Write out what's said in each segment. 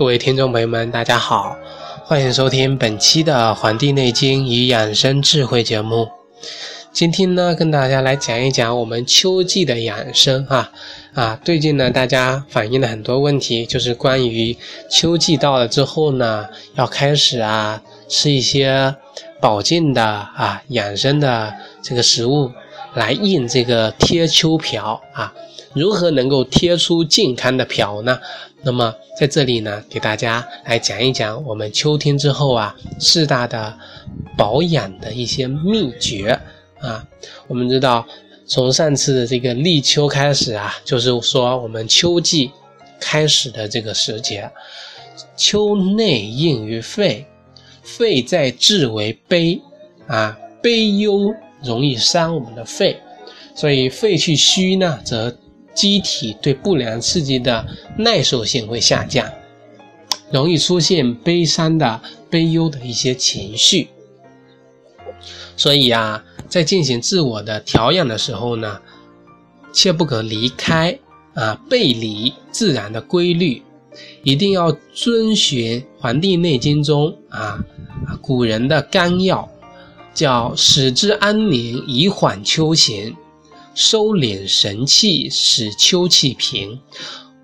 各位听众朋友们，大家好，欢迎收听本期的《黄帝内经与养生智慧》节目。今天呢，跟大家来讲一讲我们秋季的养生啊啊！最近呢，大家反映了很多问题，就是关于秋季到了之后呢，要开始啊吃一些保健的啊养生的这个食物，来应这个贴秋膘啊。如何能够贴出健康的膘呢？那么在这里呢，给大家来讲一讲我们秋天之后啊四大的保养的一些秘诀啊。我们知道，从上次的这个立秋开始啊，就是说我们秋季开始的这个时节，秋内应于肺，肺在志为悲啊，悲忧容易伤我们的肺，所以肺气虚呢，则。机体对不良刺激的耐受性会下降，容易出现悲伤的、悲忧的一些情绪。所以啊，在进行自我的调养的时候呢，切不可离开啊背离自然的规律，一定要遵循《黄帝内经》中啊古人的纲要，叫“使之安宁，以缓秋行”。收敛神气，使秋气平；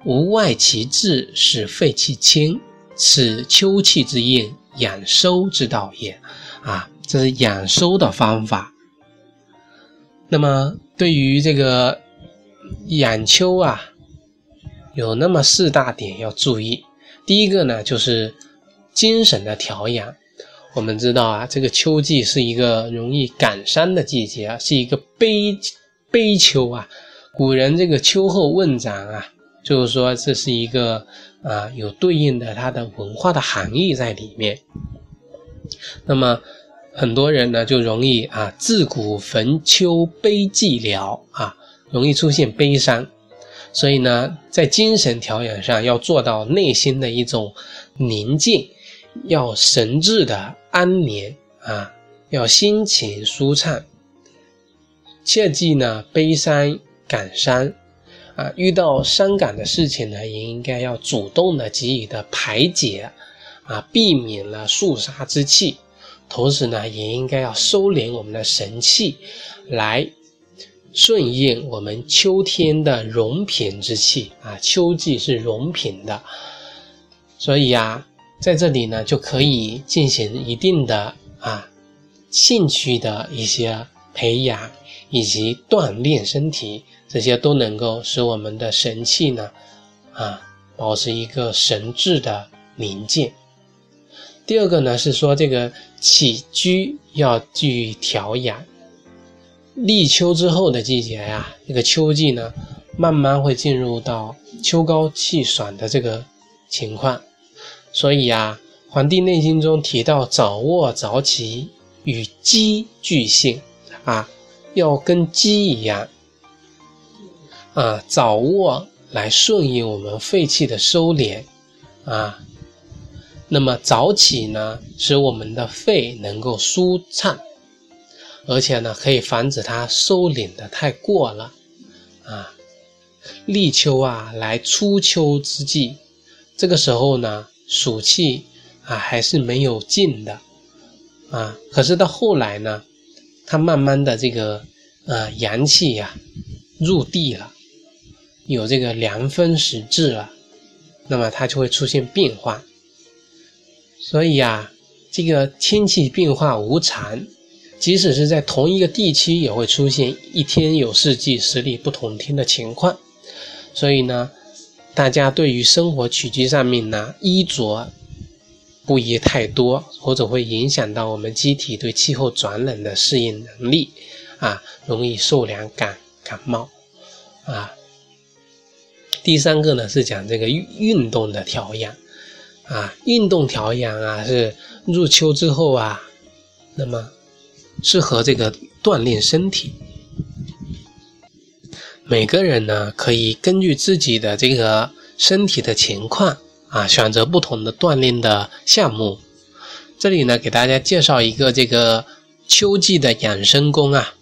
无外其志，使肺气清。此秋气之应，养收之道也。啊，这是养收的方法。那么，对于这个养秋啊，有那么四大点要注意。第一个呢，就是精神的调养。我们知道啊，这个秋季是一个容易感伤的季节啊，是一个悲。悲秋啊，古人这个秋后问斩啊，就是说这是一个啊有对应的它的文化的含义在里面。那么很多人呢就容易啊自古逢秋悲寂寥啊，容易出现悲伤。所以呢，在精神调养上要做到内心的一种宁静，要神志的安宁啊，要心情舒畅。切忌呢悲伤感伤，啊，遇到伤感的事情呢，也应该要主动的给予的排解，啊，避免了肃杀之气。同时呢，也应该要收敛我们的神气，来顺应我们秋天的荣品之气啊。秋季是荣品的，所以呀，在这里呢，就可以进行一定的啊兴趣的一些培养。以及锻炼身体，这些都能够使我们的神气呢，啊，保持一个神志的宁静。第二个呢是说这个起居要注意调养。立秋之后的季节呀，这个秋季呢，慢慢会进入到秋高气爽的这个情况，所以啊，《黄帝内经》中提到早卧早起与鸡俱性啊。要跟鸡一样，啊，早卧来顺应我们肺气的收敛，啊，那么早起呢，使我们的肺能够舒畅，而且呢，可以防止它收敛的太过了，啊，立秋啊，来初秋之际，这个时候呢，暑气啊还是没有尽的，啊，可是到后来呢。它慢慢的这个，呃，阳气呀，入地了，有这个凉风时至了，那么它就会出现变化。所以啊，这个天气变化无常，即使是在同一个地区，也会出现一天有四季，十里不同天的情况。所以呢，大家对于生活起居上面呢，衣着。不宜太多，或者会影响到我们机体对气候转冷的适应能力，啊，容易受凉感感冒，啊。第三个呢是讲这个运运动的调养，啊，运动调养啊是入秋之后啊，那么适合这个锻炼身体。每个人呢可以根据自己的这个身体的情况。啊，选择不同的锻炼的项目。这里呢，给大家介绍一个这个秋季的养生功啊。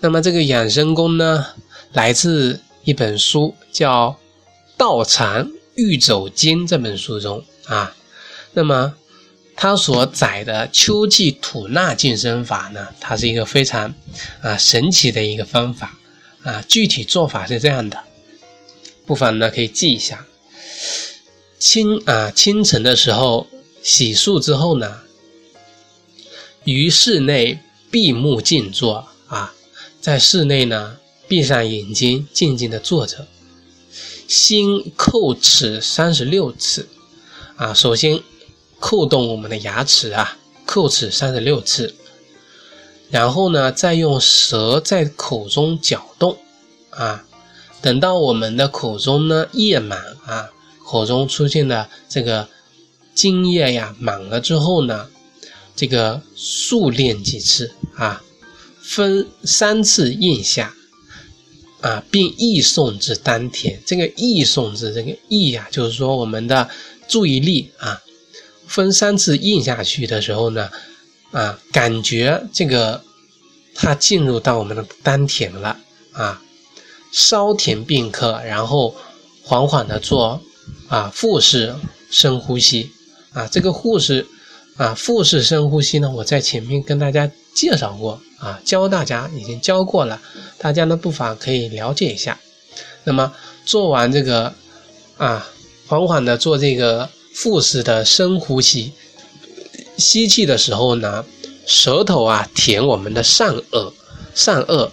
那么这个养生功呢，来自一本书，叫《道常玉走经》这本书中啊，那么它所载的秋季吐纳净身法呢，它是一个非常啊神奇的一个方法啊。具体做法是这样的，不妨呢可以记一下。清啊清晨的时候洗漱之后呢，于室内闭目静坐啊，在室内呢闭上眼睛，静静的坐着。心叩齿三十六次，啊，首先叩动我们的牙齿啊，叩齿三十六次，然后呢，再用舌在口中搅动，啊，等到我们的口中呢液满啊，口中出现的这个津液呀满了之后呢，这个数练几次啊，分三次咽下。啊，并意送至丹田。这个意送至这个意呀，就是说我们的注意力啊，分三次印下去的时候呢，啊，感觉这个它进入到我们的丹田了啊，稍停片刻，然后缓缓的做啊腹式深呼吸啊。这个腹式啊腹式深呼吸呢，我在前面跟大家介绍过。啊，教大家已经教过了，大家呢不妨可以了解一下。那么做完这个啊，缓缓的做这个腹式的深呼吸，吸气的时候呢，舌头啊舔我们的上颚，上颚，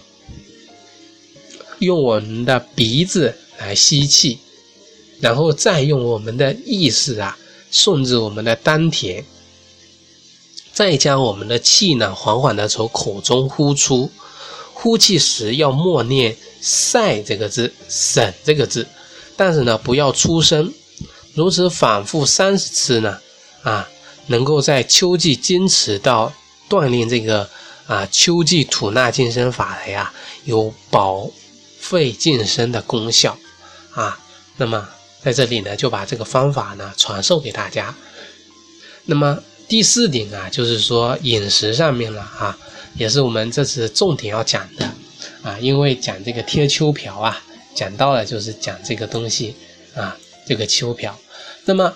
用我们的鼻子来吸气，然后再用我们的意识啊送至我们的丹田。再将我们的气呢，缓缓的从口中呼出，呼气时要默念“塞”这个字，“省”这个字，但是呢，不要出声。如此反复三十次呢，啊，能够在秋季坚持到锻炼这个啊秋季吐纳健身法的呀，有保肺健身的功效啊。那么在这里呢，就把这个方法呢传授给大家。那么。第四点啊，就是说饮食上面了啊，也是我们这次重点要讲的啊，因为讲这个贴秋膘啊，讲到了就是讲这个东西啊，这个秋膘。那么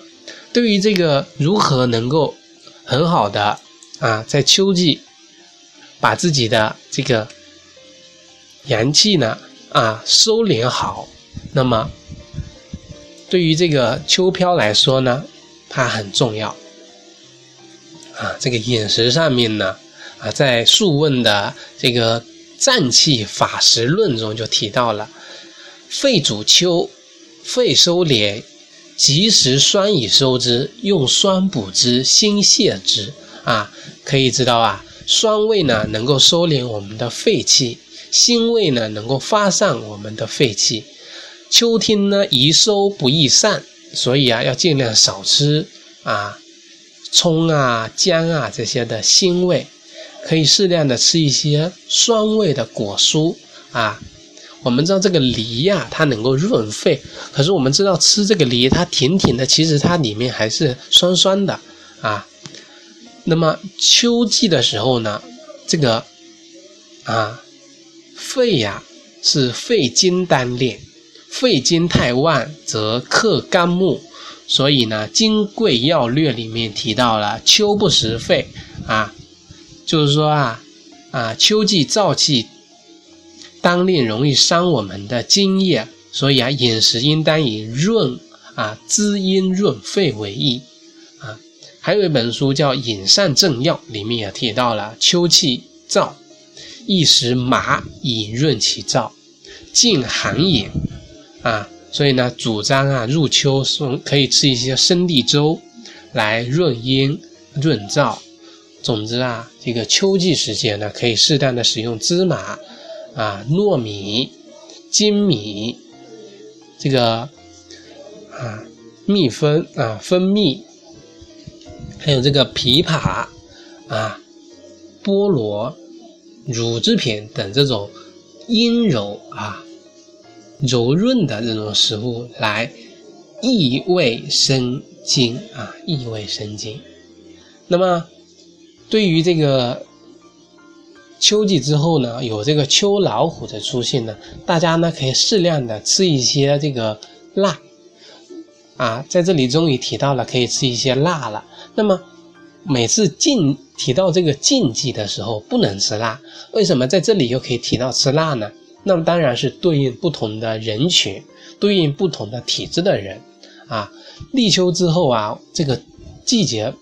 对于这个如何能够很好的啊，在秋季把自己的这个阳气呢啊收敛好，那么对于这个秋飘来说呢，它很重要。啊，这个饮食上面呢，啊，在《素问》的这个《脏气法实论》中就提到了：肺主秋，肺收敛，及时酸以收之，用酸补之，辛泻之。啊，可以知道啊，酸味呢能够收敛我们的肺气，辛味呢能够发散我们的肺气。秋天呢宜收不宜散，所以啊要尽量少吃啊。葱啊、姜啊这些的辛味，可以适量的吃一些酸味的果蔬啊。我们知道这个梨呀，它能够润肺，可是我们知道吃这个梨，它甜甜的，其实它里面还是酸酸的啊。那么秋季的时候呢，这个啊肺呀是肺经单练，肺经太旺则克肝木。所以呢，《金匮要略》里面提到了秋不食肺啊，就是说啊啊，秋季燥气当令容易伤我们的津液，所以啊，饮食应当以润啊滋阴润肺为宜啊。还有一本书叫《饮膳正要》，里面也提到了秋气燥，宜食麻以润其燥，静寒也啊。所以呢，主张啊，入秋送可以吃一些生地粥，来润阴润燥。总之啊，这个秋季时节呢，可以适当的使用芝麻啊、糯米、粳米，这个啊蜜蜂啊蜂蜜，还有这个枇杷啊、菠萝、乳制品等这种阴柔啊。柔润的这种食物来益胃生津啊，益胃生津。那么对于这个秋季之后呢，有这个秋老虎的出现呢，大家呢可以适量的吃一些这个辣，啊，在这里终于提到了可以吃一些辣了。那么每次禁提到这个禁忌的时候，不能吃辣，为什么在这里又可以提到吃辣呢？那么当然是对应不同的人群，对应不同的体质的人啊。立秋之后啊，这个季节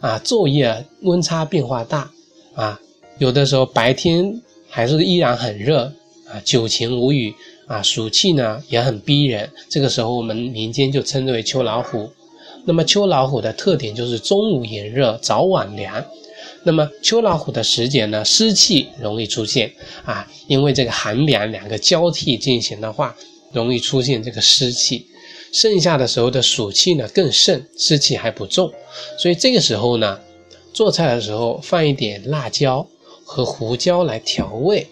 啊，昼夜温差变化大啊，有的时候白天还是依然很热啊，久晴无雨啊，暑气呢也很逼人。这个时候我们民间就称之为秋老虎。那么秋老虎的特点就是中午炎热，早晚凉。那么秋老虎的时节呢，湿气容易出现啊，因为这个寒凉两个交替进行的话，容易出现这个湿气。盛夏的时候的暑气呢更盛，湿气还不重，所以这个时候呢，做菜的时候放一点辣椒和胡椒来调味，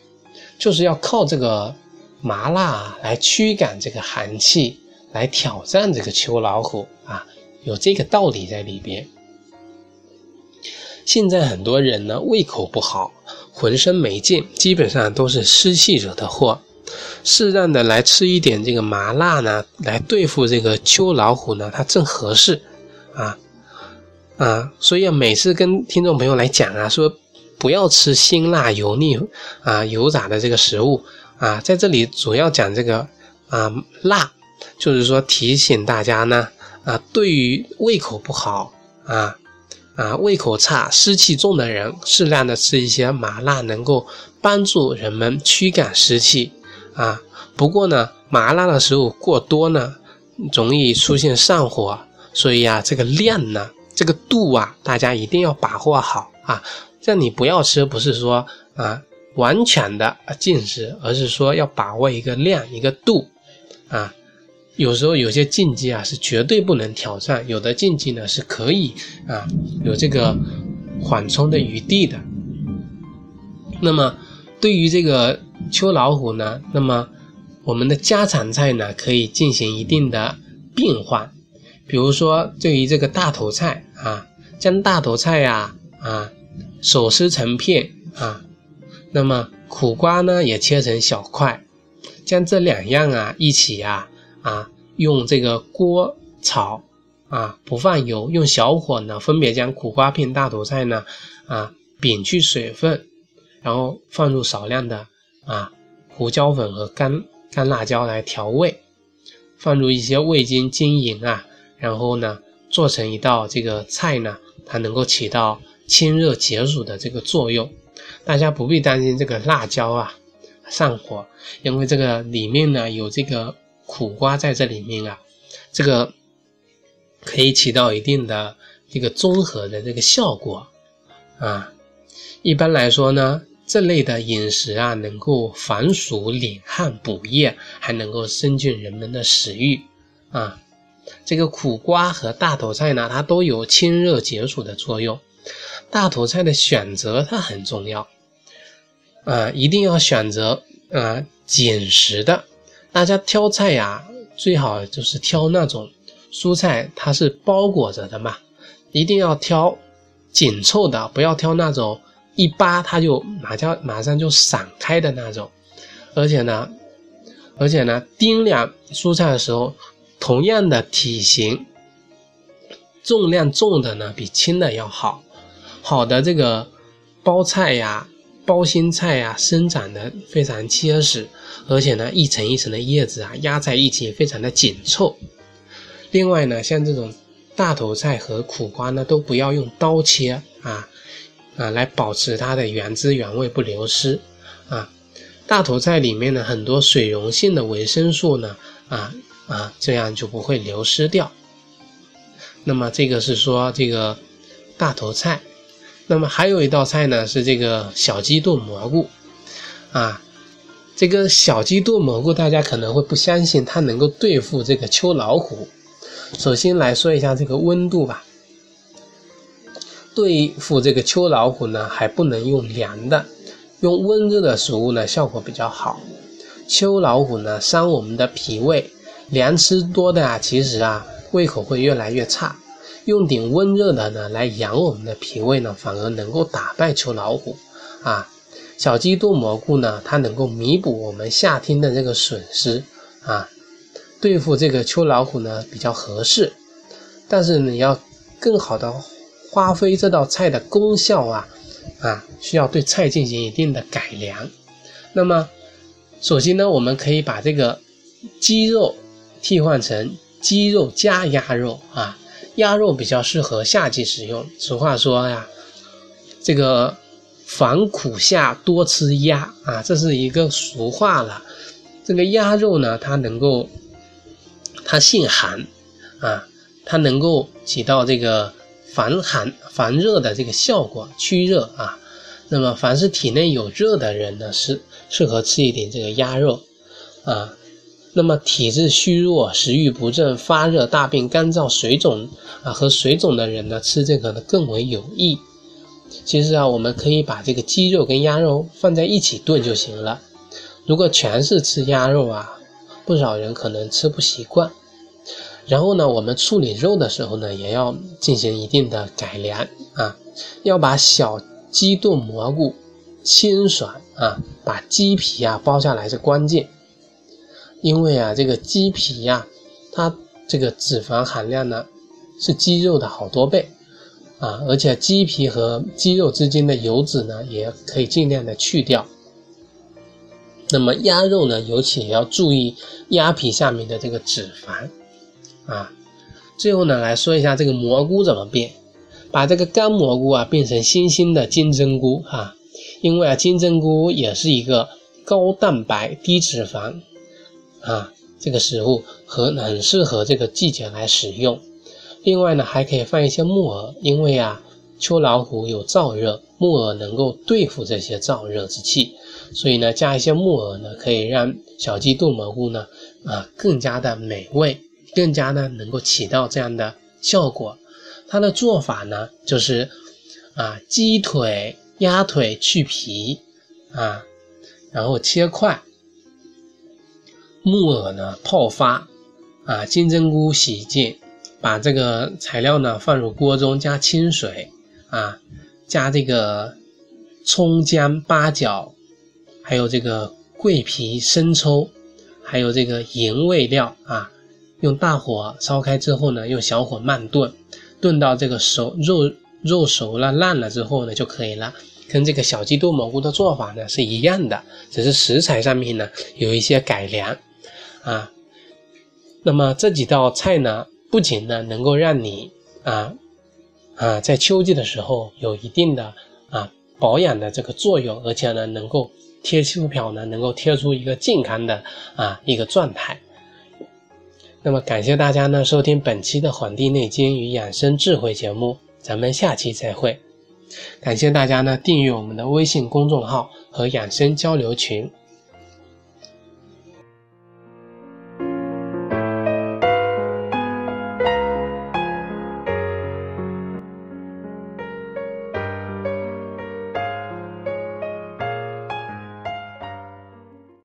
就是要靠这个麻辣来驱赶这个寒气，来挑战这个秋老虎啊，有这个道理在里边。现在很多人呢胃口不好，浑身没劲，基本上都是湿气惹的祸。适当的来吃一点这个麻辣呢，来对付这个秋老虎呢，它正合适啊啊！所以每次跟听众朋友来讲啊，说不要吃辛辣油腻啊油炸的这个食物啊，在这里主要讲这个啊辣，就是说提醒大家呢啊，对于胃口不好啊。啊，胃口差、湿气重的人，适量的吃一些麻辣，能够帮助人们驱赶湿气。啊，不过呢，麻辣的食物过多呢，容易出现上火，所以啊，这个量呢，这个度啊，大家一定要把握好啊。这你不要吃，不是说啊完全的禁食，而是说要把握一个量、一个度啊。有时候有些禁忌啊是绝对不能挑战，有的禁忌呢是可以啊有这个缓冲的余地的。那么对于这个秋老虎呢，那么我们的家常菜呢可以进行一定的变换，比如说对于这个大头菜啊，将大头菜呀啊手撕成片啊，那么苦瓜呢也切成小块，将这两样啊一起呀。啊，用这个锅炒啊，不放油，用小火呢，分别将苦瓜片、大头菜呢，啊，摒去水分，然后放入少量的啊胡椒粉和干干辣椒来调味，放入一些味精、精银啊，然后呢，做成一道这个菜呢，它能够起到清热解暑的这个作用。大家不必担心这个辣椒啊上火，因为这个里面呢有这个。苦瓜在这里面啊，这个可以起到一定的这个综合的这个效果啊。一般来说呢，这类的饮食啊，能够防暑、敛汗、补液，还能够增进人们的食欲啊。这个苦瓜和大头菜呢，它都有清热解暑的作用。大头菜的选择它很重要啊，一定要选择啊紧实的。大家挑菜呀，最好就是挑那种蔬菜，它是包裹着的嘛，一定要挑紧凑的，不要挑那种一扒它就马上马上就散开的那种。而且呢，而且呢，掂量蔬菜的时候，同样的体型，重量重的呢比轻的要好。好的这个包菜呀。包心菜啊，生长的非常结实，而且呢，一层一层的叶子啊，压在一起非常的紧凑。另外呢，像这种大头菜和苦瓜呢，都不要用刀切啊啊，来保持它的原汁原味不流失啊。大头菜里面呢，很多水溶性的维生素呢，啊啊，这样就不会流失掉。那么这个是说这个大头菜。那么还有一道菜呢，是这个小鸡炖蘑菇，啊，这个小鸡炖蘑菇大家可能会不相信它能够对付这个秋老虎。首先来说一下这个温度吧，对付这个秋老虎呢，还不能用凉的，用温热的食物呢效果比较好。秋老虎呢伤我们的脾胃，凉吃多的啊，其实啊胃口会越来越差。用点温热的呢来养我们的脾胃呢，反而能够打败秋老虎啊。小鸡炖蘑菇呢，它能够弥补我们夏天的这个损失啊。对付这个秋老虎呢比较合适，但是你要更好的发挥这道菜的功效啊啊，需要对菜进行一定的改良。那么，首先呢，我们可以把这个鸡肉替换成鸡肉加鸭肉啊，鸭肉比较适合夏季食用。俗话说呀，这个防苦夏多吃鸭啊，这是一个俗话了。这个鸭肉呢，它能够。它性寒，啊，它能够起到这个防寒防热的这个效果，驱热啊。那么，凡是体内有热的人呢，是适合吃一点这个鸭肉，啊。那么，体质虚弱、食欲不振、发热、大便干燥、水肿啊和水肿的人呢，吃这个呢更为有益。其实啊，我们可以把这个鸡肉跟鸭肉放在一起炖就行了。如果全是吃鸭肉啊。不少人可能吃不习惯，然后呢，我们处理肉的时候呢，也要进行一定的改良啊，要把小鸡炖蘑菇清爽啊，把鸡皮啊剥下来是关键，因为啊，这个鸡皮呀，它这个脂肪含量呢是鸡肉的好多倍啊，而且鸡皮和鸡肉之间的油脂呢，也可以尽量的去掉。那么鸭肉呢，尤其也要注意鸭皮下面的这个脂肪啊。最后呢，来说一下这个蘑菇怎么变，把这个干蘑菇啊变成新鲜的金针菇啊。因为啊，金针菇也是一个高蛋白低脂肪啊这个食物，和很适合这个季节来使用。另外呢，还可以放一些木耳，因为啊。秋老虎有燥热，木耳能够对付这些燥热之气，所以呢，加一些木耳呢，可以让小鸡炖蘑菇呢，啊，更加的美味，更加呢能够起到这样的效果。它的做法呢，就是啊，鸡腿、鸭腿去皮啊，然后切块，木耳呢泡发，啊，金针菇洗净，把这个材料呢放入锅中，加清水。啊，加这个葱姜八角，还有这个桂皮生抽，还有这个盐味料啊，用大火烧开之后呢，用小火慢炖，炖到这个熟肉肉熟了烂了之后呢就可以了。跟这个小鸡炖蘑菇的做法呢是一样的，只是食材上面呢有一些改良啊。那么这几道菜呢，不仅呢能够让你啊。啊，在秋季的时候有一定的啊保养的这个作用，而且呢能够贴秋膘呢能够贴出一个健康的啊一个状态。那么感谢大家呢收听本期的《黄帝内经与养生智慧》节目，咱们下期再会。感谢大家呢订阅我们的微信公众号和养生交流群。